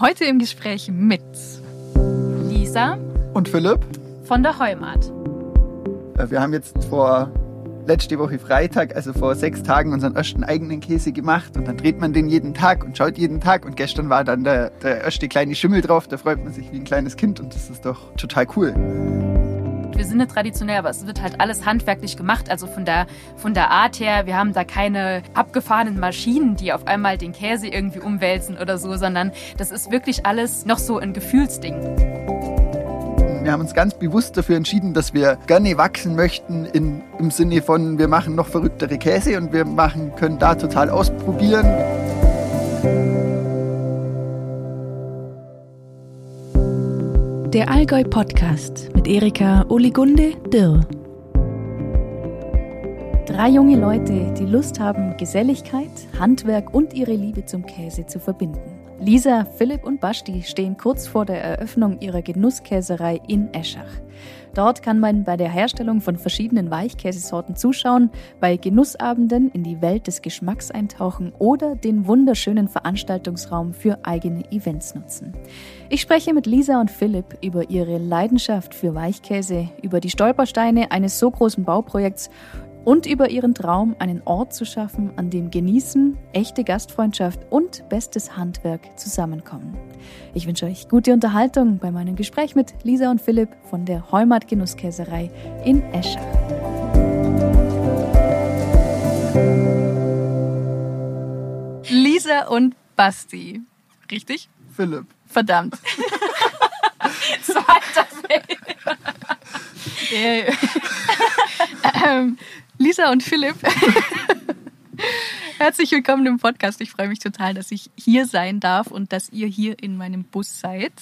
Heute im Gespräch mit Lisa und Philipp von der Heumat. Äh, wir haben jetzt vor letzte Woche Freitag, also vor sechs Tagen, unseren ersten eigenen Käse gemacht und dann dreht man den jeden Tag und schaut jeden Tag und gestern war dann der, der erste kleine Schimmel drauf, da freut man sich wie ein kleines Kind und das ist doch total cool wir sind nicht traditionell, aber es wird halt alles handwerklich gemacht. Also von der, von der Art her, wir haben da keine abgefahrenen Maschinen, die auf einmal den Käse irgendwie umwälzen oder so, sondern das ist wirklich alles noch so ein Gefühlsding. Wir haben uns ganz bewusst dafür entschieden, dass wir gerne wachsen möchten in, im Sinne von, wir machen noch verrücktere Käse und wir machen, können da total ausprobieren. Der Allgäu Podcast mit Erika Oligunde Dirr. Drei junge Leute, die Lust haben, Geselligkeit, Handwerk und ihre Liebe zum Käse zu verbinden. Lisa, Philipp und Basti stehen kurz vor der Eröffnung ihrer Genusskäserei in Eschach. Dort kann man bei der Herstellung von verschiedenen Weichkäsesorten zuschauen, bei Genussabenden in die Welt des Geschmacks eintauchen oder den wunderschönen Veranstaltungsraum für eigene Events nutzen. Ich spreche mit Lisa und Philipp über ihre Leidenschaft für Weichkäse, über die Stolpersteine eines so großen Bauprojekts und über ihren Traum, einen Ort zu schaffen, an dem Genießen, echte Gastfreundschaft und bestes Handwerk zusammenkommen. Ich wünsche euch gute Unterhaltung bei meinem Gespräch mit Lisa und Philipp von der Heumat Genusskäserei in Eschach. Lisa und Basti. Richtig? Philipp. Verdammt. Zweiter Fehler. ähm, Lisa und Philipp. Herzlich willkommen im Podcast. Ich freue mich total, dass ich hier sein darf und dass ihr hier in meinem Bus seid.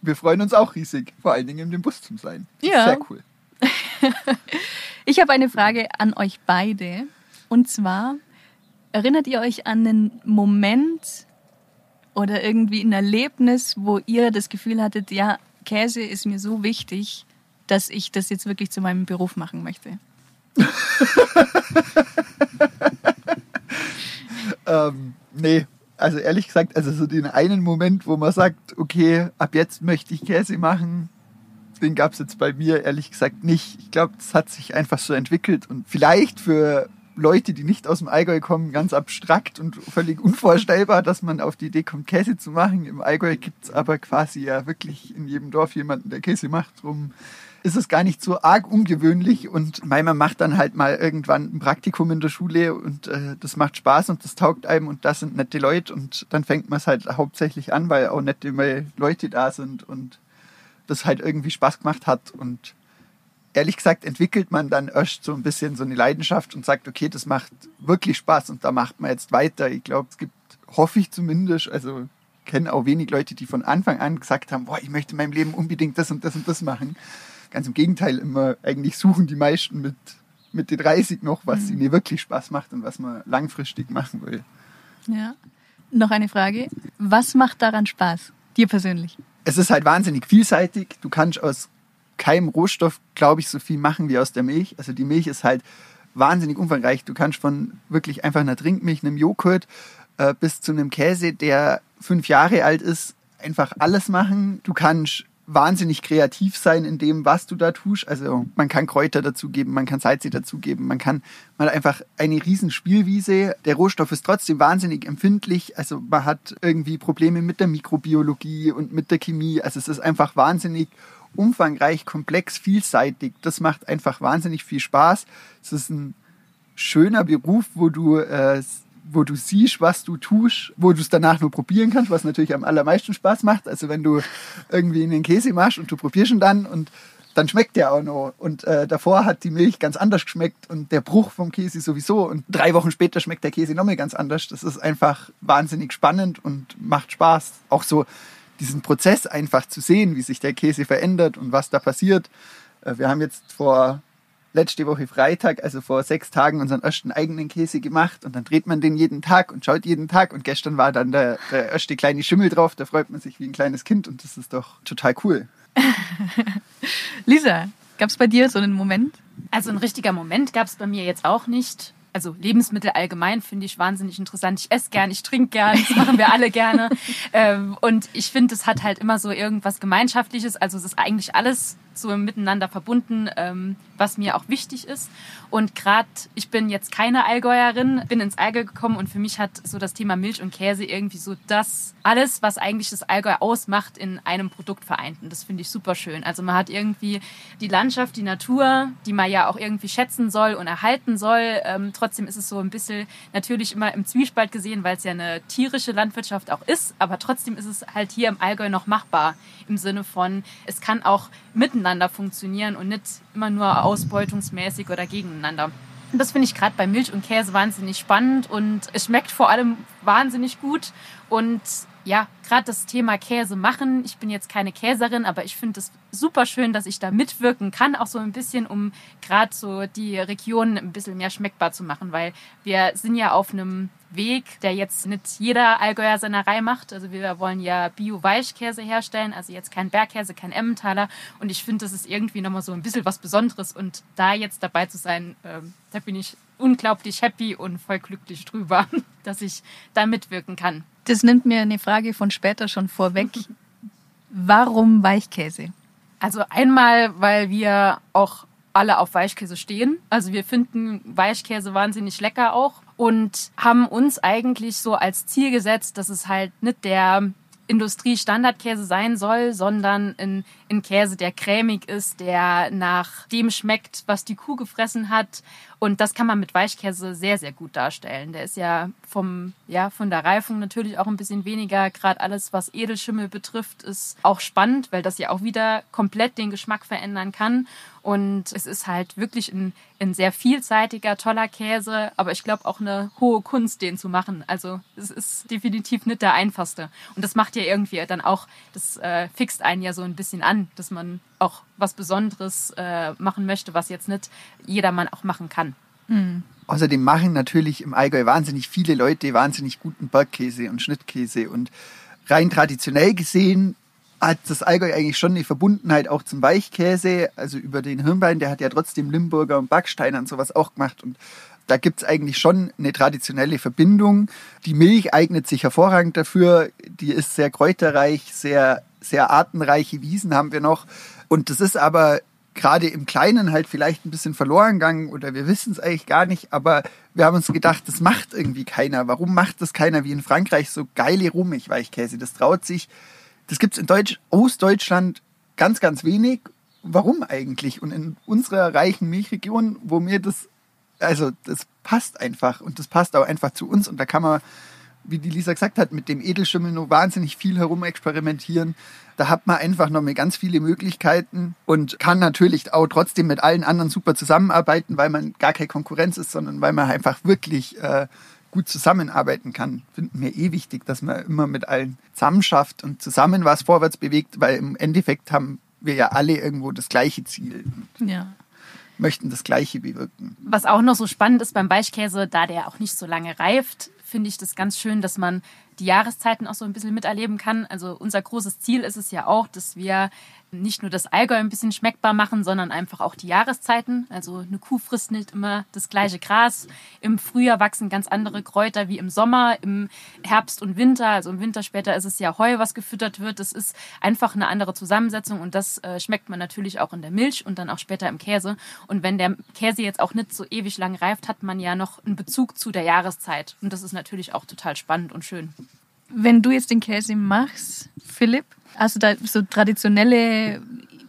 Wir freuen uns auch riesig, vor allen Dingen in dem Bus zu sein. Ja. Sehr cool. ich habe eine Frage an euch beide. Und zwar, erinnert ihr euch an einen Moment oder irgendwie ein Erlebnis, wo ihr das Gefühl hattet, ja, Käse ist mir so wichtig, dass ich das jetzt wirklich zu meinem Beruf machen möchte? ähm, nee, also ehrlich gesagt, also so den einen Moment, wo man sagt, okay, ab jetzt möchte ich Käse machen, den gab es jetzt bei mir ehrlich gesagt nicht. Ich glaube, das hat sich einfach so entwickelt und vielleicht für Leute, die nicht aus dem Allgäu kommen, ganz abstrakt und völlig unvorstellbar, dass man auf die Idee kommt, Käse zu machen. Im Allgäu gibt es aber quasi ja wirklich in jedem Dorf jemanden, der Käse macht. Drum ist es gar nicht so arg ungewöhnlich und man macht dann halt mal irgendwann ein Praktikum in der Schule und äh, das macht Spaß und das taugt einem und das sind nette Leute und dann fängt man es halt hauptsächlich an, weil auch nette Leute da sind und das halt irgendwie Spaß gemacht hat und ehrlich gesagt entwickelt man dann erst so ein bisschen so eine Leidenschaft und sagt, okay, das macht wirklich Spaß und da macht man jetzt weiter. Ich glaube, es gibt, hoffe ich zumindest, also kenne auch wenig Leute, die von Anfang an gesagt haben, boah, ich möchte in meinem Leben unbedingt das und das und das machen. Ganz im Gegenteil, immer eigentlich suchen die meisten mit Mitte 30 noch, was mhm. ihnen wirklich Spaß macht und was man langfristig machen will. Ja. Noch eine Frage. Was macht daran Spaß? Dir persönlich? Es ist halt wahnsinnig vielseitig. Du kannst aus keinem Rohstoff, glaube ich, so viel machen wie aus der Milch. Also die Milch ist halt wahnsinnig umfangreich. Du kannst von wirklich einfach einer Trinkmilch, einem Joghurt äh, bis zu einem Käse, der fünf Jahre alt ist, einfach alles machen. Du kannst wahnsinnig kreativ sein in dem, was du da tust. Also man kann Kräuter dazugeben, man kann Salze dazugeben, man kann mal einfach eine riesen Spielwiese. Der Rohstoff ist trotzdem wahnsinnig empfindlich. Also man hat irgendwie Probleme mit der Mikrobiologie und mit der Chemie. Also es ist einfach wahnsinnig umfangreich, komplex, vielseitig. Das macht einfach wahnsinnig viel Spaß. Es ist ein schöner Beruf, wo du äh, wo du siehst, was du tust, wo du es danach nur probieren kannst, was natürlich am allermeisten Spaß macht. Also wenn du irgendwie einen Käse machst und du probierst ihn dann und dann schmeckt der auch noch. Und äh, davor hat die Milch ganz anders geschmeckt und der Bruch vom Käse sowieso. Und drei Wochen später schmeckt der Käse nochmal ganz anders. Das ist einfach wahnsinnig spannend und macht Spaß. Auch so diesen Prozess einfach zu sehen, wie sich der Käse verändert und was da passiert. Äh, wir haben jetzt vor letzte Woche Freitag, also vor sechs Tagen, unseren ersten eigenen Käse gemacht und dann dreht man den jeden Tag und schaut jeden Tag und gestern war dann der, der erste kleine Schimmel drauf, da freut man sich wie ein kleines Kind und das ist doch total cool. Lisa, gab es bei dir so einen Moment? Also ein richtiger Moment gab es bei mir jetzt auch nicht. also Lebensmittel allgemein finde ich wahnsinnig interessant. Ich esse gern, ich trinke gern, das machen wir alle gerne. Ähm, und ich finde, es hat halt immer so irgendwas Gemeinschaftliches. Also es ist eigentlich alles so miteinander verbunden, ähm, was mir auch wichtig ist. Und gerade, ich bin jetzt keine Allgäuerin, bin ins Allgäu gekommen und für mich hat so das Thema Milch und Käse irgendwie so das, alles, was eigentlich das Allgäu ausmacht, in einem Produkt vereint. Und das finde ich super schön. Also man hat irgendwie die Landschaft, die Natur, die man ja auch irgendwie schätzen soll und erhalten soll. Ähm, trotzdem ist es so ein bisschen natürlich immer im Zwiespalt gesehen, weil es ja eine tierische Landwirtschaft auch ist. Aber trotzdem ist es halt hier im Allgäu noch machbar im Sinne von, es kann auch miteinander funktionieren und nicht immer nur ausbeutungsmäßig oder gegeneinander. Das finde ich gerade bei Milch und Käse wahnsinnig spannend und es schmeckt vor allem wahnsinnig gut. Und ja, gerade das Thema Käse machen. Ich bin jetzt keine Käserin, aber ich finde es super schön, dass ich da mitwirken kann, auch so ein bisschen, um gerade so die Region ein bisschen mehr schmeckbar zu machen, weil wir sind ja auf einem Weg, der jetzt nicht jeder Allgäuer Sennerei macht. Also wir wollen ja Bio-Weichkäse herstellen, also jetzt kein Bergkäse, kein Emmentaler. Und ich finde, das ist irgendwie nochmal so ein bisschen was Besonderes. Und da jetzt dabei zu sein, äh, da bin ich unglaublich happy und voll glücklich drüber, dass ich da mitwirken kann. Das nimmt mir eine Frage von später schon vorweg. Warum Weichkäse? Also einmal, weil wir auch alle auf Weichkäse stehen. Also wir finden Weichkäse wahnsinnig lecker auch und haben uns eigentlich so als Ziel gesetzt, dass es halt nicht der Industriestandardkäse sein soll, sondern ein, ein Käse, der cremig ist, der nach dem schmeckt, was die Kuh gefressen hat. Und das kann man mit Weichkäse sehr, sehr gut darstellen. Der ist ja vom, ja, von der Reifung natürlich auch ein bisschen weniger. Gerade alles, was Edelschimmel betrifft, ist auch spannend, weil das ja auch wieder komplett den Geschmack verändern kann. Und es ist halt wirklich ein, ein sehr vielseitiger, toller Käse, aber ich glaube auch eine hohe Kunst, den zu machen. Also es ist definitiv nicht der einfachste. Und das macht ja irgendwie dann auch, das äh, fixt einen ja so ein bisschen an, dass man auch was Besonderes äh, machen möchte, was jetzt nicht jedermann auch machen kann. Mhm. Außerdem machen natürlich im Allgäu wahnsinnig viele Leute wahnsinnig guten Bergkäse und Schnittkäse und rein traditionell gesehen hat das Allgäu eigentlich schon eine Verbundenheit auch zum Weichkäse, also über den Hirnbein, der hat ja trotzdem Limburger und Backsteiner und sowas auch gemacht und da gibt es eigentlich schon eine traditionelle Verbindung. Die Milch eignet sich hervorragend dafür. Die ist sehr kräuterreich, sehr, sehr artenreiche Wiesen haben wir noch. Und das ist aber gerade im Kleinen halt vielleicht ein bisschen verloren gegangen oder wir wissen es eigentlich gar nicht, aber wir haben uns gedacht, das macht irgendwie keiner. Warum macht das keiner wie in Frankreich so geile Rummig-Weichkäse? Das traut sich das gibt es in Deutsch, Ostdeutschland ganz, ganz wenig. Warum eigentlich? Und in unserer reichen Milchregion, wo mir das, also das passt einfach und das passt auch einfach zu uns und da kann man, wie die Lisa gesagt hat, mit dem Edelschimmel nur wahnsinnig viel herumexperimentieren. Da hat man einfach noch mal ganz viele Möglichkeiten und kann natürlich auch trotzdem mit allen anderen super zusammenarbeiten, weil man gar keine Konkurrenz ist, sondern weil man einfach wirklich äh, gut zusammenarbeiten kann. Finden wir eh wichtig, dass man immer mit allen zusammen schafft und zusammen was vorwärts bewegt, weil im Endeffekt haben wir ja alle irgendwo das gleiche Ziel. Ja. Möchten das Gleiche bewirken. Was auch noch so spannend ist beim Weichkäse, da der auch nicht so lange reift, finde ich das ganz schön, dass man die Jahreszeiten auch so ein bisschen miterleben kann. Also unser großes Ziel ist es ja auch, dass wir nicht nur das Allgäu ein bisschen schmeckbar machen, sondern einfach auch die Jahreszeiten. Also eine Kuh frisst nicht immer das gleiche Gras. Im Frühjahr wachsen ganz andere Kräuter wie im Sommer, im Herbst und Winter. Also im Winter später ist es ja Heu, was gefüttert wird. Das ist einfach eine andere Zusammensetzung und das äh, schmeckt man natürlich auch in der Milch und dann auch später im Käse. Und wenn der Käse jetzt auch nicht so ewig lang reift, hat man ja noch einen Bezug zu der Jahreszeit. Und das ist natürlich auch total spannend und schön. Wenn du jetzt den Käse machst, Philipp, Hast du da so traditionelle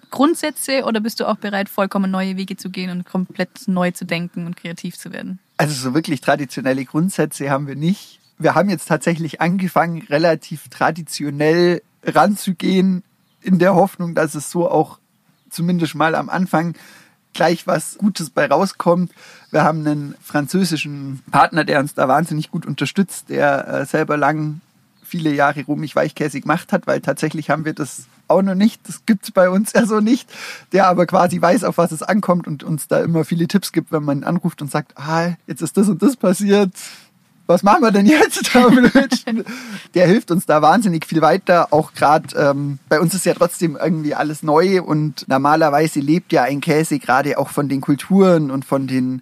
Grundsätze oder bist du auch bereit, vollkommen neue Wege zu gehen und komplett neu zu denken und kreativ zu werden? Also so wirklich traditionelle Grundsätze haben wir nicht. Wir haben jetzt tatsächlich angefangen, relativ traditionell ranzugehen, in der Hoffnung, dass es so auch zumindest mal am Anfang gleich was Gutes bei rauskommt. Wir haben einen französischen Partner, der uns da wahnsinnig gut unterstützt, der äh, selber lang viele Jahre Rumig Weichkäse gemacht hat, weil tatsächlich haben wir das auch noch nicht. Das gibt es bei uns ja so nicht. Der aber quasi weiß, auf was es ankommt und uns da immer viele Tipps gibt, wenn man anruft und sagt, ah, jetzt ist das und das passiert. Was machen wir denn jetzt? der hilft uns da wahnsinnig viel weiter. Auch gerade ähm, bei uns ist ja trotzdem irgendwie alles neu und normalerweise lebt ja ein Käse gerade auch von den Kulturen und von den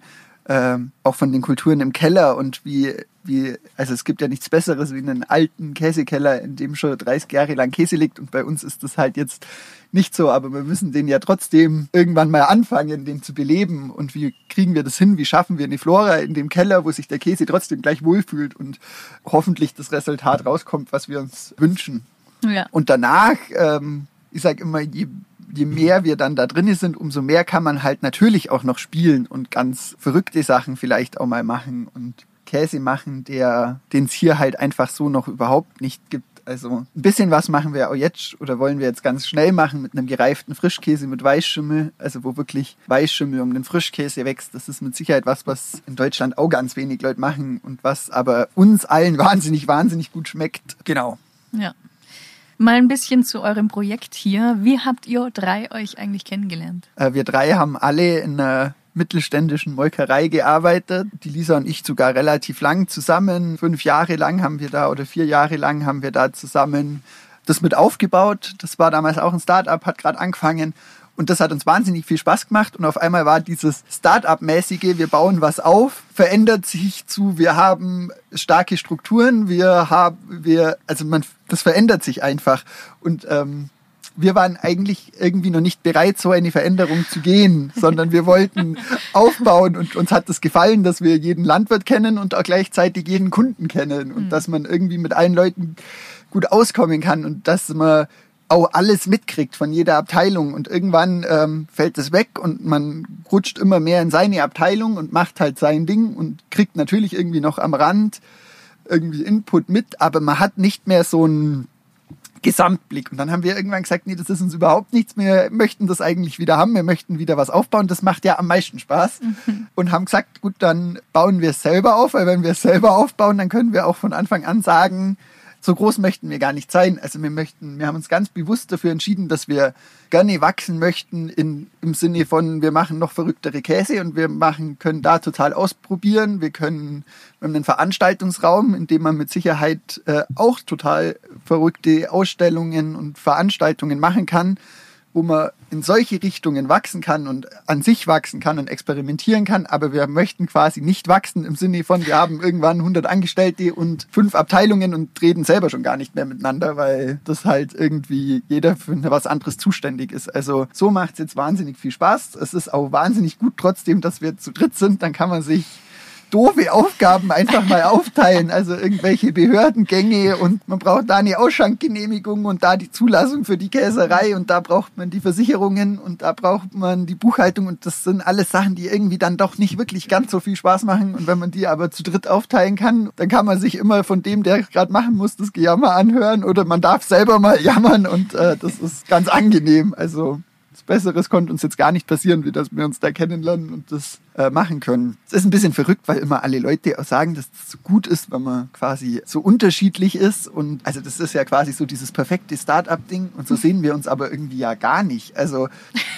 ähm, auch von den Kulturen im Keller und wie, wie, also es gibt ja nichts Besseres wie einen alten Käsekeller, in dem schon 30 Jahre lang Käse liegt und bei uns ist das halt jetzt nicht so, aber wir müssen den ja trotzdem irgendwann mal anfangen, den zu beleben und wie kriegen wir das hin, wie schaffen wir eine Flora in dem Keller, wo sich der Käse trotzdem gleich wohlfühlt und hoffentlich das Resultat rauskommt, was wir uns wünschen. Ja. Und danach, ähm, ich sage immer, je je mehr wir dann da drin sind, umso mehr kann man halt natürlich auch noch spielen und ganz verrückte Sachen vielleicht auch mal machen und Käse machen, der den es hier halt einfach so noch überhaupt nicht gibt. Also ein bisschen was machen wir auch jetzt oder wollen wir jetzt ganz schnell machen mit einem gereiften Frischkäse mit Weißschimmel, also wo wirklich Weißschimmel um den Frischkäse wächst. Das ist mit Sicherheit was, was in Deutschland auch ganz wenig Leute machen und was aber uns allen wahnsinnig, wahnsinnig gut schmeckt. Genau. Ja. Mal ein bisschen zu eurem Projekt hier. Wie habt ihr drei euch eigentlich kennengelernt? Äh, wir drei haben alle in einer mittelständischen Molkerei gearbeitet. Die Lisa und ich sogar relativ lang zusammen. Fünf Jahre lang haben wir da oder vier Jahre lang haben wir da zusammen das mit aufgebaut. Das war damals auch ein Start-up, hat gerade angefangen. Und das hat uns wahnsinnig viel Spaß gemacht. Und auf einmal war dieses Start-up-mäßige, wir bauen was auf, verändert sich zu, wir haben starke Strukturen, wir haben, wir, also man, das verändert sich einfach. Und ähm, wir waren eigentlich irgendwie noch nicht bereit, so eine Veränderung zu gehen, sondern wir wollten aufbauen und uns hat es das gefallen, dass wir jeden Landwirt kennen und auch gleichzeitig jeden Kunden kennen und mhm. dass man irgendwie mit allen Leuten gut auskommen kann und dass man auch alles mitkriegt von jeder Abteilung und irgendwann ähm, fällt es weg und man rutscht immer mehr in seine Abteilung und macht halt sein Ding und kriegt natürlich irgendwie noch am Rand irgendwie Input mit, aber man hat nicht mehr so einen Gesamtblick. Und dann haben wir irgendwann gesagt, nee, das ist uns überhaupt nichts. Wir möchten das eigentlich wieder haben. Wir möchten wieder was aufbauen. Das macht ja am meisten Spaß. Mhm. Und haben gesagt, gut, dann bauen wir es selber auf, weil wenn wir es selber aufbauen, dann können wir auch von Anfang an sagen, so groß möchten wir gar nicht sein. Also wir möchten, wir haben uns ganz bewusst dafür entschieden, dass wir gerne wachsen möchten in, im Sinne von, wir machen noch verrücktere Käse und wir machen, können da total ausprobieren. Wir können, wir haben einen Veranstaltungsraum, in dem man mit Sicherheit äh, auch total verrückte Ausstellungen und Veranstaltungen machen kann wo man in solche Richtungen wachsen kann und an sich wachsen kann und experimentieren kann, aber wir möchten quasi nicht wachsen im Sinne von, wir haben irgendwann 100 Angestellte und fünf Abteilungen und reden selber schon gar nicht mehr miteinander, weil das halt irgendwie jeder für was anderes zuständig ist. Also so macht es jetzt wahnsinnig viel Spaß. Es ist auch wahnsinnig gut trotzdem, dass wir zu dritt sind, dann kann man sich doofe Aufgaben einfach mal aufteilen. Also irgendwelche Behördengänge und man braucht da eine Ausschankgenehmigung und da die Zulassung für die Käserei und da braucht man die Versicherungen und da braucht man die Buchhaltung und das sind alles Sachen, die irgendwie dann doch nicht wirklich ganz so viel Spaß machen. Und wenn man die aber zu dritt aufteilen kann, dann kann man sich immer von dem, der gerade machen muss, das Gejammer anhören oder man darf selber mal jammern und äh, das ist ganz angenehm. Also Besseres konnte uns jetzt gar nicht passieren, wie dass wir uns da kennenlernen und das äh, machen können. Es ist ein bisschen verrückt, weil immer alle Leute auch sagen, dass es so gut ist, wenn man quasi so unterschiedlich ist. Und also das ist ja quasi so dieses perfekte Start-up-Ding. Und so sehen wir uns aber irgendwie ja gar nicht. Also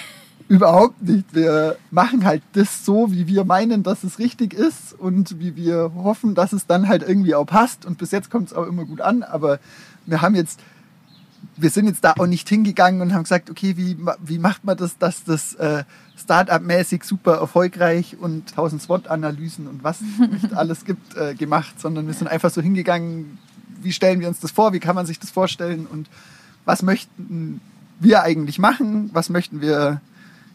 überhaupt nicht. Wir machen halt das so, wie wir meinen, dass es richtig ist und wie wir hoffen, dass es dann halt irgendwie auch passt. Und bis jetzt kommt es auch immer gut an. Aber wir haben jetzt wir sind jetzt da auch nicht hingegangen und haben gesagt, okay, wie, wie macht man das, dass das äh, Startup-mäßig super erfolgreich und 1000 SWOT-Analysen und was nicht alles gibt, äh, gemacht, sondern wir sind einfach so hingegangen, wie stellen wir uns das vor, wie kann man sich das vorstellen und was möchten wir eigentlich machen, was möchten wir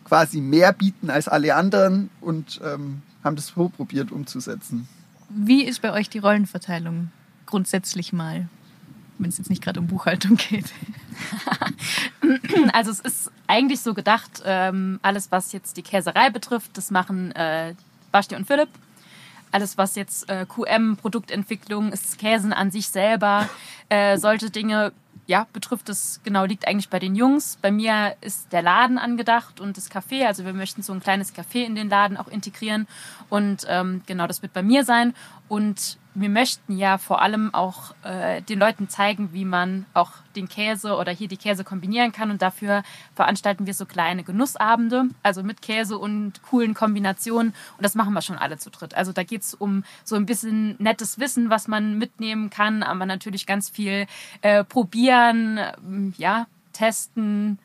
quasi mehr bieten als alle anderen und ähm, haben das so probiert umzusetzen. Wie ist bei euch die Rollenverteilung grundsätzlich mal? Wenn es jetzt nicht gerade um Buchhaltung geht? also es ist eigentlich so gedacht, ähm, alles was jetzt die Käserei betrifft, das machen äh, Basti und Philipp. Alles was jetzt äh, QM, Produktentwicklung, ist Käsen an sich selber, äh, solche Dinge, ja, betrifft es, genau, liegt eigentlich bei den Jungs. Bei mir ist der Laden angedacht und das Café. Also wir möchten so ein kleines Café in den Laden auch integrieren. Und ähm, genau, das wird bei mir sein. Und wir möchten ja vor allem auch äh, den Leuten zeigen, wie man auch den Käse oder hier die Käse kombinieren kann. Und dafür veranstalten wir so kleine Genussabende, also mit Käse und coolen Kombinationen. Und das machen wir schon alle zu dritt. Also da geht es um so ein bisschen nettes Wissen, was man mitnehmen kann, aber natürlich ganz viel äh, probieren, ähm, ja, testen,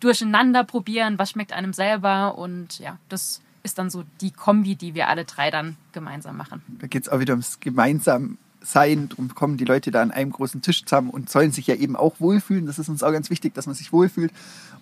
durcheinander probieren, was schmeckt einem selber. Und ja, das ist dann so die Kombi, die wir alle drei dann gemeinsam machen. Da geht es auch wieder ums gemeinsam sein. Darum kommen die Leute da an einem großen Tisch zusammen und sollen sich ja eben auch wohlfühlen. Das ist uns auch ganz wichtig, dass man sich wohlfühlt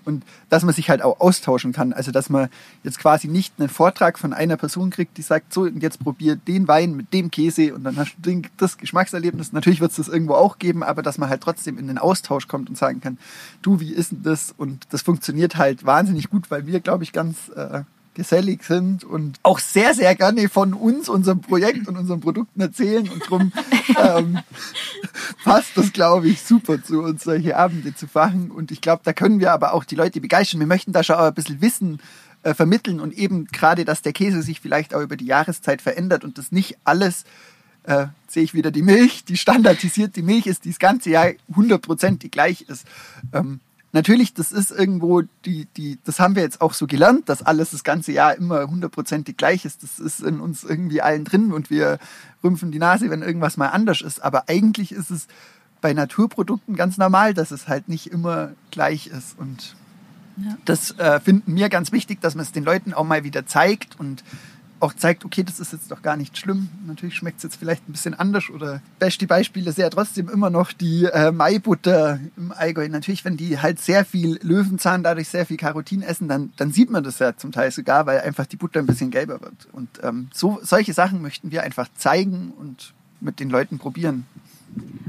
und dass man sich halt auch austauschen kann. Also dass man jetzt quasi nicht einen Vortrag von einer Person kriegt, die sagt, so und jetzt probier den Wein mit dem Käse und dann hast du das Geschmackserlebnis. Natürlich wird es das irgendwo auch geben, aber dass man halt trotzdem in den Austausch kommt und sagen kann, du, wie ist denn das? Und das funktioniert halt wahnsinnig gut, weil wir, glaube ich, ganz äh, gesellig sind und auch sehr, sehr gerne von uns, unserem Projekt und unseren Produkten erzählen. Und darum ähm, passt das, glaube ich, super zu uns, solche Abende zu machen. Und ich glaube, da können wir aber auch die Leute begeistern. Wir möchten da schon auch ein bisschen Wissen äh, vermitteln und eben gerade, dass der Käse sich vielleicht auch über die Jahreszeit verändert und das nicht alles äh, sehe ich wieder die Milch, die standardisierte Milch ist, die das ganze Jahr hundertprozentig gleich ist. Ähm, natürlich, das ist irgendwo die, die, das haben wir jetzt auch so gelernt, dass alles das ganze Jahr immer hundertprozentig gleich ist. Das ist in uns irgendwie allen drin und wir rümpfen die Nase, wenn irgendwas mal anders ist. Aber eigentlich ist es bei Naturprodukten ganz normal, dass es halt nicht immer gleich ist. Und ja. das äh, finden wir ganz wichtig, dass man es den Leuten auch mal wieder zeigt und auch zeigt, okay, das ist jetzt doch gar nicht schlimm. Natürlich schmeckt es jetzt vielleicht ein bisschen anders oder beste Beispiele ist ja trotzdem immer noch die äh, Maibutter im Allgäu. Natürlich, wenn die halt sehr viel Löwenzahn, dadurch sehr viel Karotin essen, dann, dann sieht man das ja zum Teil sogar, weil einfach die Butter ein bisschen gelber wird. Und ähm, so, solche Sachen möchten wir einfach zeigen und mit den Leuten probieren.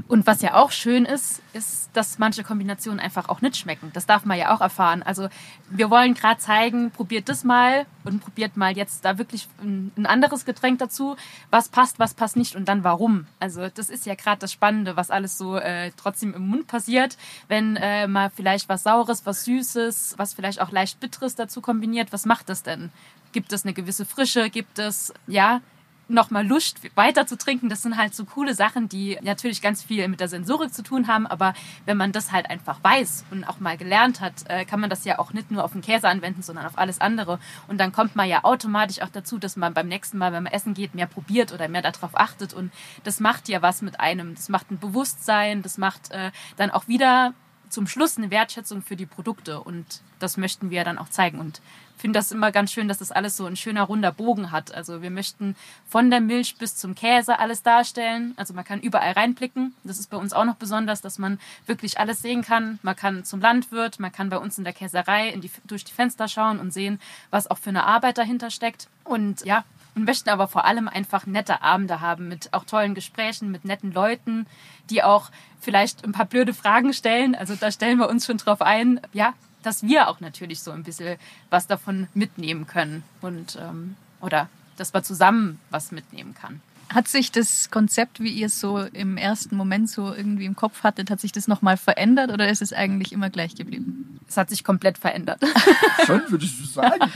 Und was ja auch schön ist, ist, dass manche Kombinationen einfach auch nicht schmecken. Das darf man ja auch erfahren. Also wir wollen gerade zeigen, probiert das mal und probiert mal jetzt da wirklich ein, anderes Getränk dazu. Was passt, was passt nicht und dann warum. Also das ist ja gerade das Spannende, was alles so äh, trotzdem im Mund passiert. Wenn äh, mal vielleicht was Saures, was Süßes, was vielleicht auch leicht Bitteres dazu kombiniert, was macht das denn? Gibt es eine gewisse Frische? Gibt es, ja, nochmal Lust weiter zu trinken. Das sind halt so coole Sachen, die natürlich ganz viel mit der Sensorik zu tun haben. Aber wenn man das halt einfach weiß und auch mal gelernt hat, äh, kann man das ja auch nicht nur auf den Käse anwenden, sondern auf alles andere. Und dann kommt man ja automatisch auch dazu, dass man beim nächsten Mal, wenn man essen geht, mehr probiert oder mehr darauf achtet. Und das macht ja was mit einem. Das macht ein Bewusstsein, das macht äh, dann auch wieder zum Schluss eine Wertschätzung für die Produkte. Und das möchten wir dann auch zeigen. Und finde das immer ganz schön, dass das alles so ein schöner runder Bogen hat. Also wir möchten von der Milch bis zum Käse alles darstellen. Also man kann überall reinblicken. Das ist bei uns auch noch besonders, dass man wirklich alles sehen kann. Man kann zum Landwirt, man kann bei uns in der Käserei in die, durch die Fenster schauen und sehen, was auch für eine Arbeit dahinter steckt. Und ja, und möchten aber vor allem einfach nette Abende haben mit auch tollen Gesprächen, mit netten Leuten, die auch vielleicht ein paar blöde Fragen stellen. Also da stellen wir uns schon drauf ein. Ja, dass wir auch natürlich so ein bisschen was davon mitnehmen können und ähm, oder dass man zusammen was mitnehmen kann. Hat sich das Konzept, wie ihr es so im ersten Moment so irgendwie im Kopf hattet, hat sich das nochmal verändert oder ist es eigentlich immer gleich geblieben? Es hat sich komplett verändert. Schon, würdest du sagen?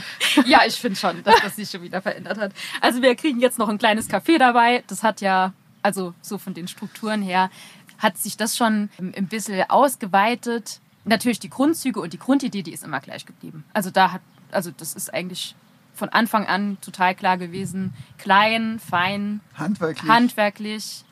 ja, ich finde schon, dass das sich schon wieder verändert hat. Also wir kriegen jetzt noch ein kleines Café dabei. Das hat ja, also so von den Strukturen her, hat sich das schon ein bisschen ausgeweitet natürlich die Grundzüge und die Grundidee, die ist immer gleich geblieben. Also da hat, also das ist eigentlich von Anfang an total klar gewesen. Klein, fein, handwerklich, handwerklich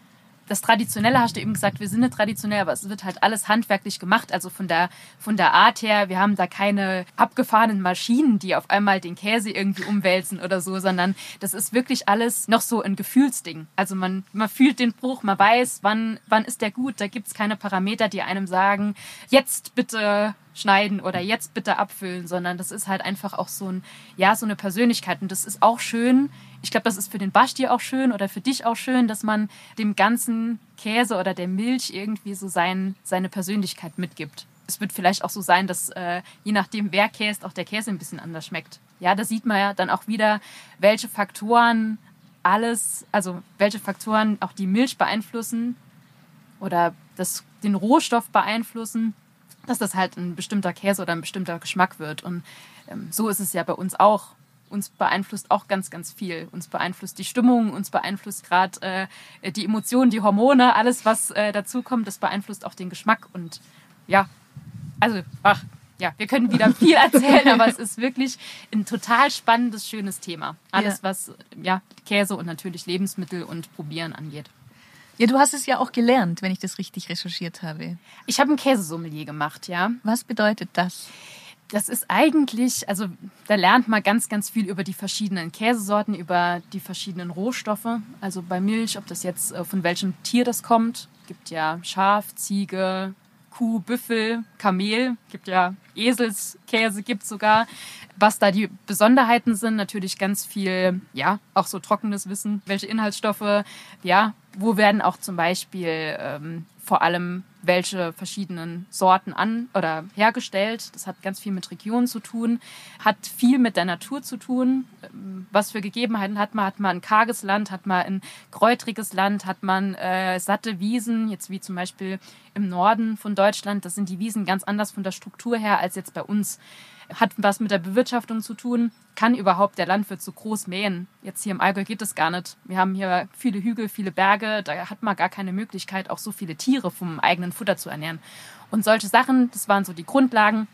das Traditionelle hast du eben gesagt, wir sind nicht traditionell, aber es wird halt alles handwerklich gemacht. Also von der, von der Art her, wir haben da keine abgefahrenen Maschinen, die auf einmal den Käse irgendwie umwälzen oder so, sondern das ist wirklich alles noch so ein Gefühlsding. Also man, man fühlt den Bruch, man weiß, wann, wann ist der gut. Da gibt es keine Parameter, die einem sagen, jetzt bitte schneiden oder jetzt bitte abfüllen, sondern das ist halt einfach auch so ein, ja, so eine Persönlichkeit. Und das ist auch schön. Ich glaube, das ist für den Basti auch schön oder für dich auch schön, dass man dem ganzen Käse oder der Milch irgendwie so sein, seine Persönlichkeit mitgibt. Es wird vielleicht auch so sein, dass äh, je nachdem, wer käst, auch der Käse ein bisschen anders schmeckt. Ja, da sieht man ja dann auch wieder, welche Faktoren alles, also welche Faktoren auch die Milch beeinflussen oder das, den Rohstoff beeinflussen dass das halt ein bestimmter Käse oder ein bestimmter Geschmack wird. Und ähm, so ist es ja bei uns auch. Uns beeinflusst auch ganz, ganz viel. Uns beeinflusst die Stimmung, uns beeinflusst gerade äh, die Emotionen, die Hormone, alles, was äh, dazukommt, das beeinflusst auch den Geschmack. Und ja, also, ach, ja, wir können wieder viel erzählen, aber es ist wirklich ein total spannendes, schönes Thema. Alles, ja. was ja, Käse und natürlich Lebensmittel und Probieren angeht. Ja, du hast es ja auch gelernt, wenn ich das richtig recherchiert habe. Ich habe ein Käsesommelier gemacht, ja. Was bedeutet das? Das ist eigentlich, also da lernt man ganz, ganz viel über die verschiedenen Käsesorten, über die verschiedenen Rohstoffe. Also bei Milch, ob das jetzt äh, von welchem Tier das kommt. Gibt ja Schaf, Ziege, Kuh, Büffel, Kamel, gibt ja Eselskäse, gibt sogar. Was da die Besonderheiten sind, natürlich ganz viel, ja, auch so trockenes Wissen, welche Inhaltsstoffe, ja, wo werden auch zum Beispiel ähm, vor allem welche verschiedenen Sorten an oder hergestellt. Das hat ganz viel mit Regionen zu tun, hat viel mit der Natur zu tun. Was für Gegebenheiten hat man? Hat man ein karges Land, hat man ein kräutriges Land, hat man äh, satte Wiesen, jetzt wie zum Beispiel im Norden von Deutschland. Das sind die Wiesen ganz anders von der Struktur her als jetzt bei uns hat was mit der Bewirtschaftung zu tun. Kann überhaupt der Landwirt so groß mähen? Jetzt hier im Allgäu geht das gar nicht. Wir haben hier viele Hügel, viele Berge. Da hat man gar keine Möglichkeit, auch so viele Tiere vom eigenen Futter zu ernähren. Und solche Sachen, das waren so die Grundlagen.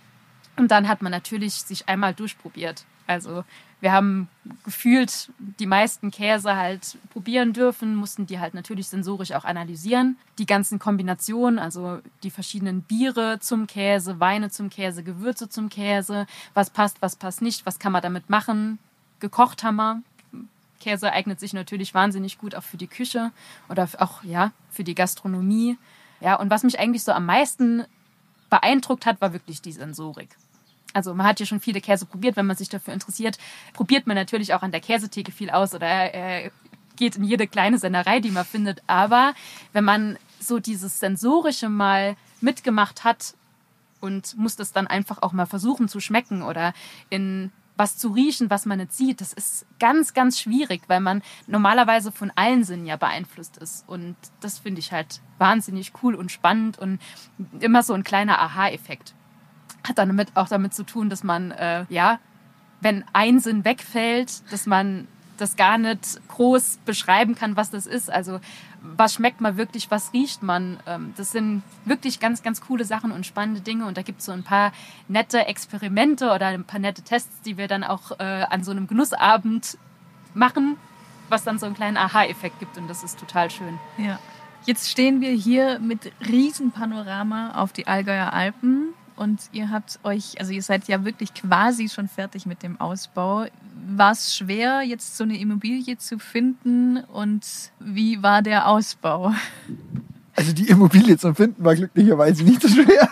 Und dann hat man natürlich sich einmal durchprobiert. Also wir haben gefühlt die meisten Käse halt probieren dürfen, mussten die halt natürlich sensorisch auch analysieren. Die ganzen Kombinationen, also die verschiedenen Biere zum Käse, Weine zum Käse, Gewürze zum Käse, was passt, was passt nicht, was kann man damit machen. Gekocht haben wir. Käse eignet sich natürlich wahnsinnig gut auch für die Küche oder auch ja für die Gastronomie. Ja, und was mich eigentlich so am meisten beeindruckt hat, war wirklich die Sensorik also man hat ja schon viele Käse probiert, wenn man sich dafür interessiert, probiert man natürlich auch an der Käsetheke viel aus oder äh, geht in jede kleine Sennerei, die man findet. Aber wenn man so dieses Sensorische mal mitgemacht hat und muss das dann einfach auch mal versuchen zu schmecken oder in was zu riechen, was man nicht sieht, das ist ganz, ganz schwierig, weil man normalerweise von allen Sinnen ja beeinflusst ist. Und das finde ich halt wahnsinnig cool und spannend und immer so ein kleiner Aha-Effekt hat dann damit auch damit zu tun, dass man, äh, ja, wenn ein Sinn wegfällt, dass man das gar nicht groß beschreiben kann, was das ist. Also was schmeckt man wirklich, was riecht man. Ähm, das sind wirklich ganz, ganz coole Sachen und spannende Dinge. Und da gibt es so ein paar nette Experimente oder ein paar nette Tests, die wir dann auch äh, an so einem Genussabend machen, was dann so einen kleinen Aha-Effekt gibt. Und das ist total schön. Ja. Jetzt stehen wir hier mit Riesenpanorama auf die Allgäuer Alpen und ihr habt euch, also ihr seid ja wirklich quasi schon fertig mit dem Ausbau. War es schwer, jetzt so eine Immobilie zu finden und wie war der Ausbau? Also die Immobilie zu finden war glücklicherweise nicht so schwer.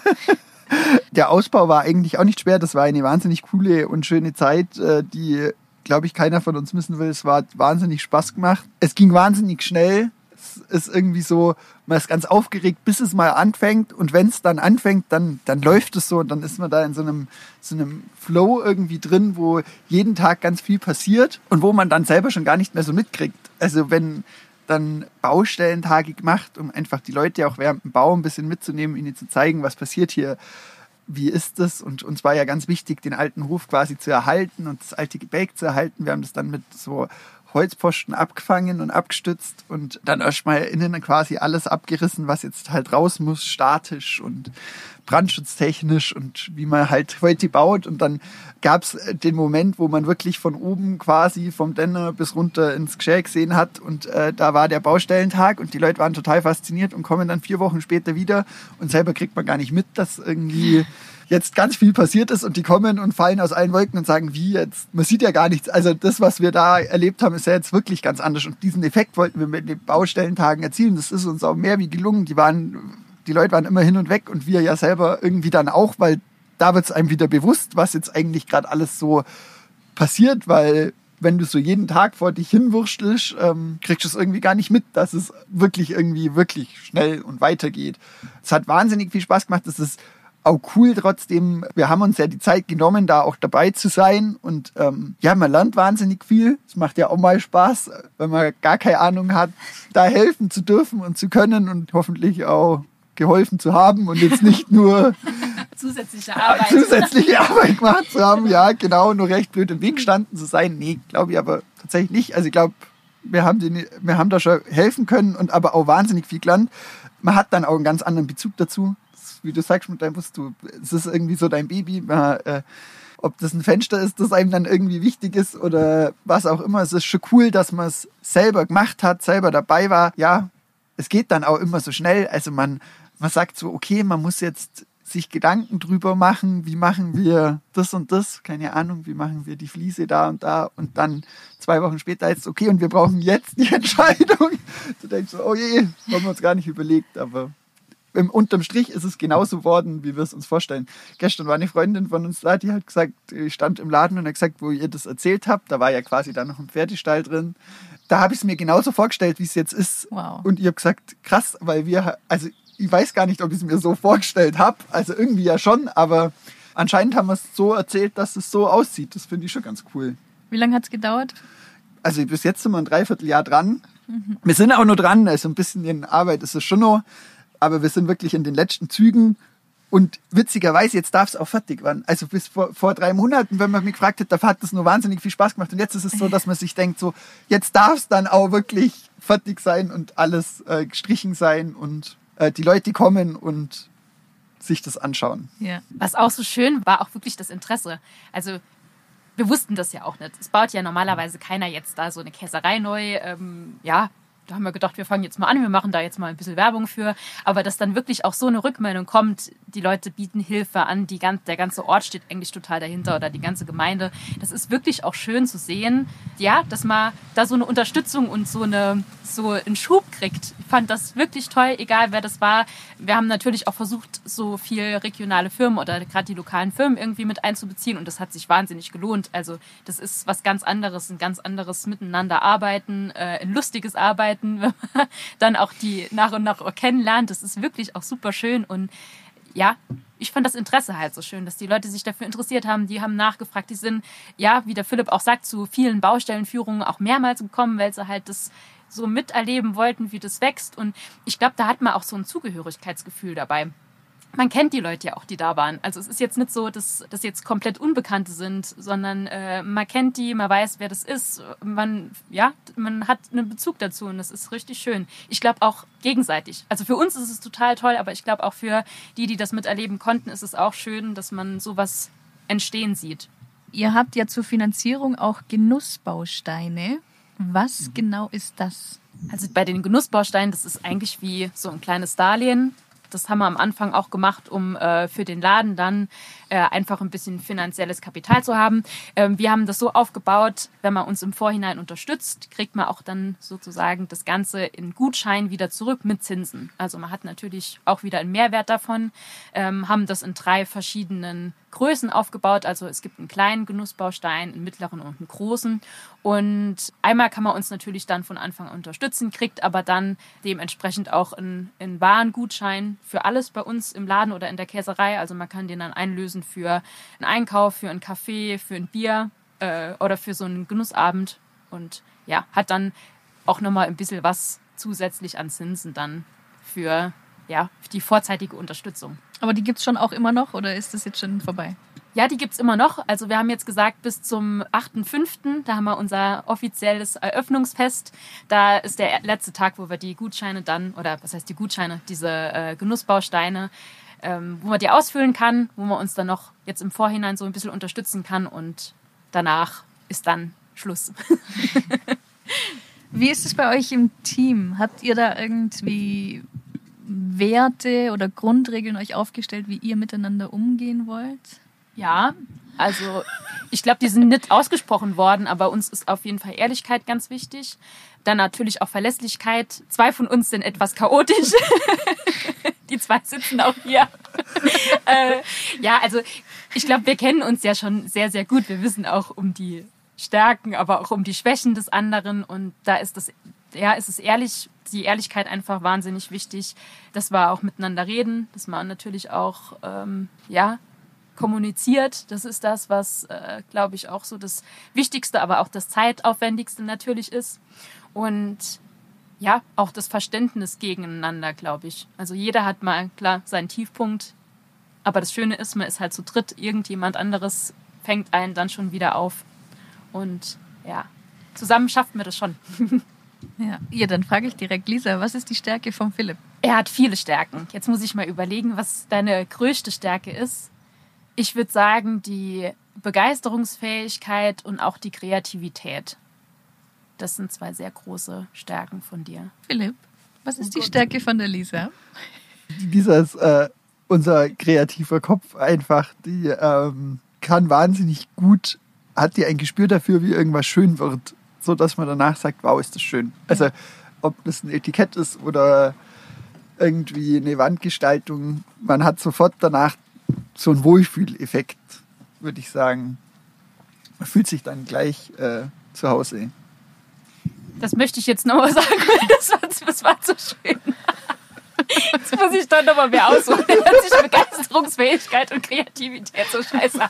Der Ausbau war eigentlich auch nicht schwer. Das war eine wahnsinnig coole und schöne Zeit, äh, die, glaube ich, keiner von uns missen will. Es war wahnsinnig Spaß gemacht. Es ging wahnsinnig schnell ist irgendwie so, man ist ganz aufgeregt, bis es mal anfängt. Und wenn es dann anfängt, dann, dann läuft es so und dann ist man da in so einem, so einem Flow irgendwie drin, wo jeden Tag ganz viel passiert und wo man dann selber schon gar nicht mehr so mitkriegt. Also wenn dann Baustellentage gemacht, um einfach die Leute auch während dem Bau ein bisschen mitzunehmen, ihnen zu zeigen, was passiert hier wie ist das? Und uns war ja ganz wichtig, den alten Hof quasi zu erhalten und das alte Gebäck zu erhalten. Wir haben das dann mit so Holzposten abgefangen und abgestützt und dann erstmal innen quasi alles abgerissen, was jetzt halt raus muss, statisch und brandschutztechnisch und wie man halt heute baut. Und dann gab es den Moment, wo man wirklich von oben quasi vom Denner bis runter ins Geschirr gesehen hat und äh, da war der Baustellentag und die Leute waren total fasziniert und kommen dann vier Wochen später wieder und selber kriegt man gar nicht mit, dass irgendwie jetzt ganz viel passiert ist und die kommen und fallen aus allen Wolken und sagen, wie jetzt? Man sieht ja gar nichts. Also das, was wir da erlebt haben, ist ja jetzt wirklich ganz anders. Und diesen Effekt wollten wir mit den Baustellentagen erzielen. Das ist uns auch mehr wie gelungen. Die waren, die Leute waren immer hin und weg und wir ja selber irgendwie dann auch, weil da wird es einem wieder bewusst, was jetzt eigentlich gerade alles so passiert, weil wenn du so jeden Tag vor dich hinwurstelst, ähm, kriegst du es irgendwie gar nicht mit, dass es wirklich irgendwie wirklich schnell und weitergeht. Es hat wahnsinnig viel Spaß gemacht. Es ist auch cool trotzdem. Wir haben uns ja die Zeit genommen, da auch dabei zu sein. Und ähm, ja, man lernt wahnsinnig viel. Es macht ja auch mal Spaß, wenn man gar keine Ahnung hat, da helfen zu dürfen und zu können und hoffentlich auch geholfen zu haben und jetzt nicht nur zusätzliche Arbeit. zusätzliche Arbeit gemacht zu haben. Ja, genau, nur recht blöd im Weg gestanden zu sein. Nee, glaube ich aber tatsächlich nicht. Also ich glaube, wir haben, den, wir haben da schon helfen können und aber auch wahnsinnig viel gelernt. Man hat dann auch einen ganz anderen Bezug dazu wie du sagst mit deinem Bus, du, es ist irgendwie so dein Baby. Man, äh, ob das ein Fenster ist, das einem dann irgendwie wichtig ist oder was auch immer. Es ist schon cool, dass man es selber gemacht hat, selber dabei war. Ja, es geht dann auch immer so schnell. Also man, man sagt so, okay, man muss jetzt sich Gedanken drüber machen, wie machen wir das und das, keine Ahnung, wie machen wir die Fliese da und da und dann zwei Wochen später ist okay und wir brauchen jetzt die Entscheidung. Du denkst so, oh je, haben wir uns gar nicht überlegt, aber im, unterm Strich ist es genauso geworden, wie wir es uns vorstellen. Gestern war eine Freundin von uns da, die hat gesagt, ich stand im Laden und hat gesagt, wo ihr das erzählt habt, da war ja quasi da noch ein Pferdestall drin. Da habe ich es mir genauso vorgestellt, wie es jetzt ist. Wow. Und ihr habt gesagt, krass, weil wir, also ich weiß gar nicht, ob ich es mir so vorgestellt habe. Also irgendwie ja schon, aber anscheinend haben wir es so erzählt, dass es so aussieht. Das finde ich schon ganz cool. Wie lange hat es gedauert? Also bis jetzt sind wir ein Dreivierteljahr dran. Mhm. Wir sind auch nur dran, also ein bisschen in Arbeit ist es schon noch aber wir sind wirklich in den letzten Zügen. Und witzigerweise, jetzt darf es auch fertig werden. Also bis vor, vor drei Monaten, wenn man mich gefragt hat, da hat es nur wahnsinnig viel Spaß gemacht. Und jetzt ist es so, dass man sich denkt, so, jetzt darf es dann auch wirklich fertig sein und alles äh, gestrichen sein und äh, die Leute kommen und sich das anschauen. Ja. Was auch so schön war, auch wirklich das Interesse. Also wir wussten das ja auch nicht. Es baut ja normalerweise keiner jetzt da so eine Käserei neu. Ähm, ja, da haben wir gedacht, wir fangen jetzt mal an, wir machen da jetzt mal ein bisschen Werbung für. Aber dass dann wirklich auch so eine Rückmeldung kommt, die Leute bieten Hilfe an, die ganz, der ganze Ort steht eigentlich total dahinter oder die ganze Gemeinde. Das ist wirklich auch schön zu sehen, ja, dass man da so eine Unterstützung und so eine so einen Schub kriegt. Ich fand das wirklich toll, egal wer das war. Wir haben natürlich auch versucht, so viel regionale Firmen oder gerade die lokalen Firmen irgendwie mit einzubeziehen und das hat sich wahnsinnig gelohnt. Also das ist was ganz anderes, ein ganz anderes Miteinander arbeiten, äh, ein lustiges Arbeiten Leuten, wenn man dann auch die nach und nach kennenlernt. Das ist wirklich auch super schön und ja, ich fand das Interesse halt so schön, dass die Leute sich dafür interessiert haben, die haben nachgefragt, die sind, ja, wie der Philipp auch sagt, zu vielen Baustellenführungen auch mehrmals gekommen, weil sie halt das so miterleben wollten, wie das wächst. Und ich glaube, da hat man auch so ein Zugehörigkeitsgefühl dabei man kennt die Leute ja auch, die da waren. Also es ist jetzt nicht so, dass das jetzt komplett Unbekannte sind, sondern äh, man kennt die, man weiß, wer das ist. Man, ja, man hat einen Bezug dazu und das ist richtig schön. Ich glaube auch gegenseitig. Also für uns ist es total toll, aber ich glaube auch für die, die das miterleben konnten, ist es auch schön, dass man sowas entstehen sieht. Ihr habt ja zur Finanzierung auch Genussbausteine. Was mhm. genau ist das? Also bei den Genussbausteinen, das ist eigentlich wie so ein kleines Darlehen das haben wir am Anfang auch gemacht, um äh, für den Laden dann äh, einfach ein bisschen finanzielles Kapital zu haben. Ähm, wir haben das so aufgebaut, wenn man uns im Vorhinein unterstützt, kriegt man auch dann sozusagen das Ganze in Gutschein wieder zurück mit Zinsen. Also man hat natürlich auch wieder einen Mehrwert davon, ähm, haben das in drei verschiedenen Größen aufgebaut. Also es gibt einen kleinen Genussbaustein, einen mittleren und einen großen. Und einmal kann man uns natürlich dann von Anfang an unterstützen, kriegt aber dann dementsprechend auch einen, einen Warengutschein für alles bei uns im Laden oder in der Käserei. Also man kann den dann einlösen für einen Einkauf, für einen Kaffee, für ein Bier äh, oder für so einen Genussabend. Und ja, hat dann auch nochmal ein bisschen was zusätzlich an Zinsen dann für ja, die vorzeitige Unterstützung. Aber die gibt es schon auch immer noch oder ist das jetzt schon vorbei? Ja, die gibt es immer noch. Also wir haben jetzt gesagt, bis zum 8.5., da haben wir unser offizielles Eröffnungsfest. Da ist der letzte Tag, wo wir die Gutscheine dann, oder was heißt die Gutscheine, diese äh, Genussbausteine, ähm, wo man die ausfüllen kann, wo man uns dann noch jetzt im Vorhinein so ein bisschen unterstützen kann und danach ist dann Schluss. Wie ist es bei euch im Team? Habt ihr da irgendwie Werte oder Grundregeln euch aufgestellt, wie ihr miteinander umgehen wollt? Ja, also ich glaube, die sind nicht ausgesprochen worden, aber uns ist auf jeden Fall Ehrlichkeit ganz wichtig. Dann natürlich auch Verlässlichkeit. Zwei von uns sind etwas chaotisch. die zwei sitzen auch hier. äh, ja, also ich glaube, wir kennen uns ja schon sehr, sehr gut. Wir wissen auch um die Stärken, aber auch um die Schwächen des anderen. Und da ist das, ja, ist es ehrlich, die Ehrlichkeit einfach wahnsinnig wichtig. Das war auch miteinander reden, dass man natürlich auch, ähm, ja, kommuniziert. Das ist das, was, äh, glaube ich, auch so das Wichtigste, aber auch das Zeitaufwendigste natürlich ist. Und ja, auch das Verständnis gegeneinander, glaube ich. Also jeder hat mal, klar, seinen Tiefpunkt. Aber das Schöne ist, man ist halt zu dritt. Irgendjemand anderes fängt einen dann schon wieder auf. Und ja, zusammen schafft man das schon. Ja, ja dann frage ich direkt, Lisa, was ist die Stärke von Philipp? Er hat viele Stärken. Jetzt muss ich mal überlegen, was deine größte Stärke ist. Ich würde sagen, die Begeisterungsfähigkeit und auch die Kreativität. Das sind zwei sehr große Stärken von dir. Philipp, was ist oh die Stärke von der Lisa? Lisa ist äh, unser kreativer Kopf einfach, die ähm, kann wahnsinnig gut, hat die ein Gespür dafür, wie irgendwas schön wird, so dass man danach sagt, wow, ist das schön. Also ob das ein Etikett ist oder irgendwie eine Wandgestaltung, man hat sofort danach so einen Wohlfühleffekt, würde ich sagen. Man fühlt sich dann gleich äh, zu Hause. Das möchte ich jetzt nochmal sagen, weil das war, das war zu schön. Jetzt muss ich dann nochmal mehr ausholen. Da hört sich Begeisterungsfähigkeit und Kreativität so scheiße an.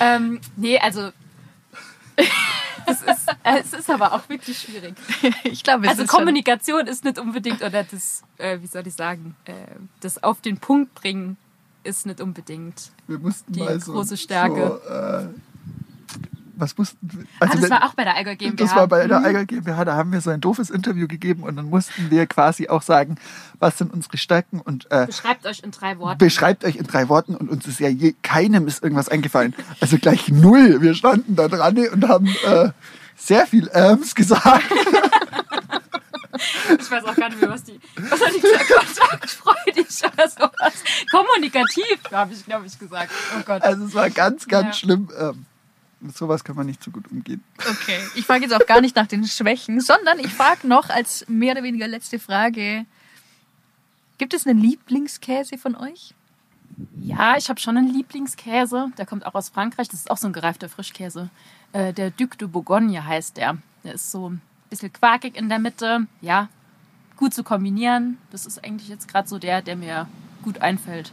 ähm, nee, also es ist, es ist aber auch wirklich schwierig. Ich glaube, Also Kommunikation ist nicht unbedingt, oder das, äh, wie soll ich sagen, äh, das auf den Punkt bringen ist nicht unbedingt. Wir mussten Die so, große Stärke. So, äh, was mussten wir? Ah, das war auch bei der Eiger GmbH. Das war bei der. Eiger GmbH, da haben wir so ein doofes Interview gegeben und dann mussten wir quasi auch sagen, was sind unsere Stärken und äh, Beschreibt euch in drei Worten. beschreibt euch in drei Worten und uns ist ja je, keinem ist irgendwas eingefallen. Also gleich null. Wir standen da dran und haben äh, sehr viel Äms gesagt. Ich weiß auch gar nicht mehr, was die. Was hat die gesagt? Kontaktfreudig oder sowas. Kommunikativ, habe ich, glaube ich, gesagt. Oh Gott. Also es war ganz, ganz Ja. schlimm. Ähm, mit sowas kann man nicht so gut umgehen. Okay, ich frage jetzt auch gar nicht nach den Schwächen, sondern ich frage noch als mehr oder weniger letzte Frage: Gibt es einen Lieblingskäse von euch? Ja, ich habe schon einen Lieblingskäse. Der kommt auch aus Frankreich. Das ist auch so ein gereifter Frischkäse. Äh, der Duc de Bourgogne heißt der. Der ist so bisschen quakig in der Mitte. Ja, gut zu kombinieren. Das ist eigentlich jetzt gerade so der, der mir gut einfällt.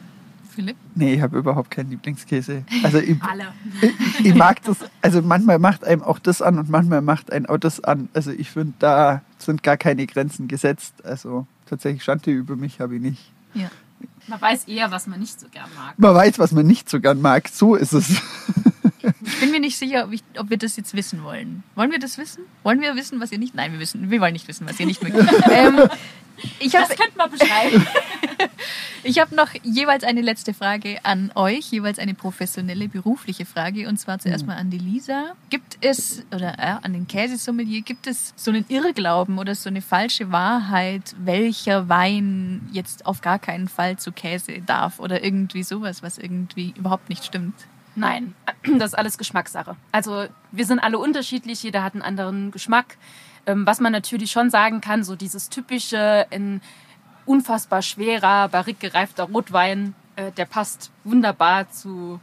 Philipp? Nee, ich habe überhaupt keinen Lieblingskäse. Also ich, Alle. ich, ich mag das, also manchmal macht einem auch das an und manchmal macht einem auch das an. Also ich finde, da sind gar keine Grenzen gesetzt. Also tatsächlich Schande über mich habe ich nicht. Ja. Man weiß eher, was man nicht so gern mag. Man weiß, was man nicht so gern mag. So ist es. Ich bin nicht sicher, ob, ich, ob wir das jetzt wissen wollen. Wollen wir das wissen? Wollen wir wissen, was ihr nicht? Nein, wir wissen. Wir wollen nicht wissen, was ihr nicht mögt. ähm, ich habe Das könnte man beschreiben. Ich habe noch jeweils eine letzte Frage an euch, jeweils eine professionelle berufliche Frage und zwar zuerst mal an die Lisa. Gibt es, oder ja, an den Käsesommelier, gibt es so einen Irrglauben oder so eine falsche Wahrheit, welcher Wein jetzt auf gar keinen Fall zu Käse darf oder irgendwie sowas, was irgendwie überhaupt nicht stimmt? Nein, das ist alles Geschmackssache. Also wir sind alle unterschiedlich, jeder hat einen anderen Geschmack. Ähm, was man natürlich schon sagen kann, so dieses typische, ein unfassbar schwerer, barrik gereifter Rotwein, äh, der passt wunderbar zu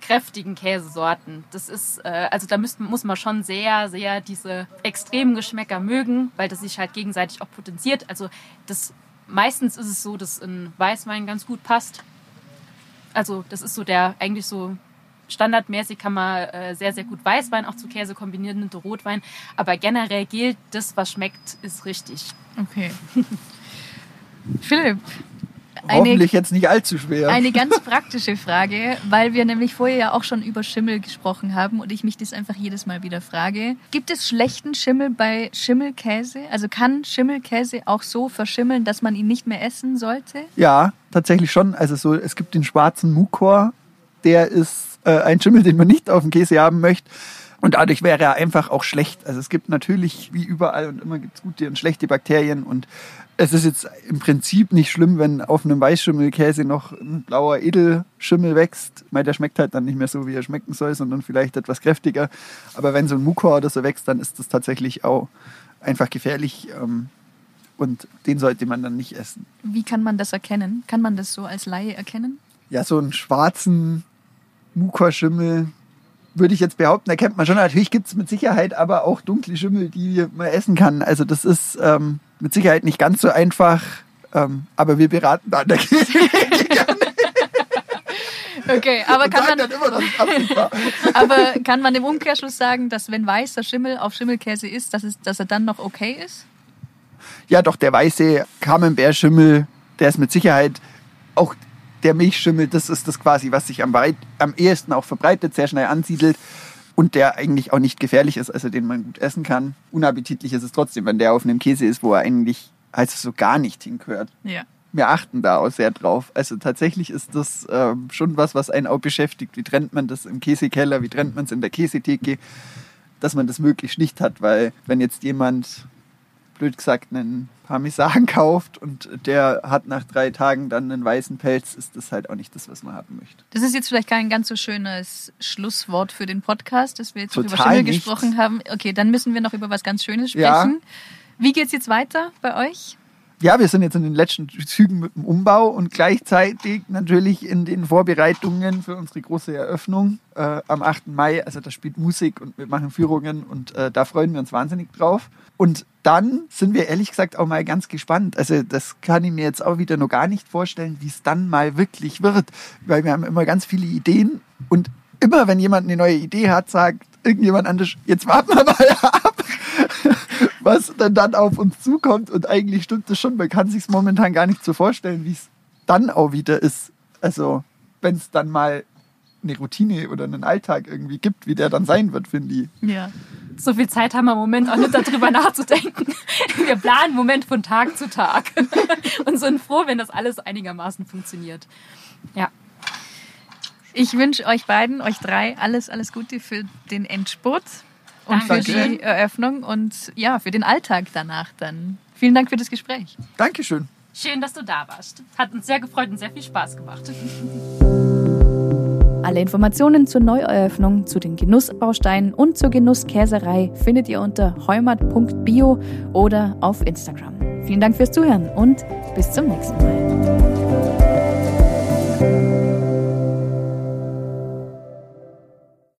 kräftigen Käsesorten. Das ist, äh, also da müsst, muss man schon sehr, sehr diese extremen Geschmäcker mögen, weil das sich halt gegenseitig auch potenziert. Also das meistens ist es so, dass ein Weißwein ganz gut passt. Also das ist so der eigentlich so standardmäßig kann man äh, sehr, sehr gut Weißwein auch zu Käse kombinieren mit Rotwein. Aber generell gilt, das, was schmeckt, ist richtig. Okay. Philipp, eine, Hoffentlich jetzt nicht allzu schwer. eine ganz praktische Frage, weil wir nämlich vorher ja auch schon über Schimmel gesprochen haben und ich mich das einfach jedes Mal wieder frage. Gibt es schlechten Schimmel bei Schimmelkäse? Also kann Schimmelkäse auch so verschimmeln, dass man ihn nicht mehr essen sollte? Ja, tatsächlich schon. Also so, es gibt den schwarzen Mukor, der ist äh, ein Schimmel, den man nicht auf dem Käse haben möchte. Und dadurch wäre er einfach auch schlecht. Also es gibt natürlich, wie überall und immer gibt es gute und schlechte Bakterien. Und es ist jetzt im Prinzip nicht schlimm, wenn auf einem Weißschimmelkäse noch ein blauer Edelschimmel wächst. Weil der schmeckt halt dann nicht mehr so, wie er schmecken soll, sondern vielleicht etwas kräftiger. Aber wenn so ein Mukor oder so wächst, dann ist das tatsächlich auch einfach gefährlich. Ähm, und den sollte man dann nicht essen. Wie kann man das erkennen? Kann man das so als Laie erkennen? Ja, so einen schwarzen Mukorschimmel würde ich jetzt behaupten, erkennt man schon. Natürlich gibt es mit Sicherheit aber auch dunkle Schimmel, die man essen kann. Also das ist ähm, mit Sicherheit nicht ganz so einfach. Ähm, aber wir beraten da an der Okay, aber kann man, immer, aber kann man im Umkehrschluss sagen, dass wenn weißer Schimmel auf Schimmelkäse ist, dass, es, dass er dann noch okay ist? Ja, doch, der weiße Camembert-Schimmel, der ist mit Sicherheit auch der Milchschimmel, das ist das quasi, was sich am, weit, am ehesten auch verbreitet, sehr schnell ansiedelt und der eigentlich auch nicht gefährlich ist, also den man gut essen kann. Unappetitlich ist es trotzdem, wenn der auf einem Käse ist, wo er eigentlich also so gar nicht hingehört. Ja. Wir achten da auch sehr drauf. Also tatsächlich ist das ähm, schon was, was einen auch beschäftigt. Wie trennt man das im Käsekeller, wie trennt man es in der Käsetheke, dass man das möglichst nicht hat, weil wenn jetzt jemand blöd gesagt, einen Parmesan kauft und der hat nach drei Tagen dann einen weißen Pelz, ist das halt auch nicht das, was man haben möchte. Das ist jetzt vielleicht kein ganz so schönes Schlusswort für den Podcast, dass wir jetzt Total über Schimmel gesprochen haben. Okay, dann müssen wir noch über was ganz Schönes Ja. sprechen. Wie geht's jetzt weiter bei euch? Ja, wir sind jetzt in den letzten Zügen mit dem Umbau und gleichzeitig natürlich in den Vorbereitungen für unsere große Eröffnung äh, am 8. Mai. Also da spielt Musik und wir machen Führungen und äh, da freuen wir uns wahnsinnig drauf. Und dann sind wir ehrlich gesagt auch mal ganz gespannt. Also das kann ich mir jetzt auch wieder noch gar nicht vorstellen, wie es dann mal wirklich wird. Weil wir haben immer ganz viele Ideen und immer wenn jemand eine neue Idee hat, sagt irgendjemand anders, jetzt warten wir mal ab was denn dann auf uns zukommt. Und eigentlich stimmt das schon. Man kann sich momentan gar nicht so vorstellen, wie es dann auch wieder ist. Also, wenn es dann mal eine Routine oder einen Alltag irgendwie gibt, wie der dann sein wird, finde ich. Ja. So viel Zeit haben wir im Moment auch nicht darüber nachzudenken. Wir planen im Moment von Tag zu Tag und sind froh, wenn das alles einigermaßen funktioniert. Ja. Ich wünsche euch beiden, euch drei, alles, alles Gute für den Endspurt und für Dankeschön. die Eröffnung und ja, für den Alltag danach dann. Vielen Dank für das Gespräch. Dankeschön. Schön, dass du da warst. Hat uns sehr gefreut und sehr viel Spaß gemacht. Alle Informationen zur Neueröffnung, zu den Genussbausteinen und zur Genusskäserei findet ihr unter heumart.bio oder auf Instagram. Vielen Dank fürs Zuhören und bis zum nächsten Mal.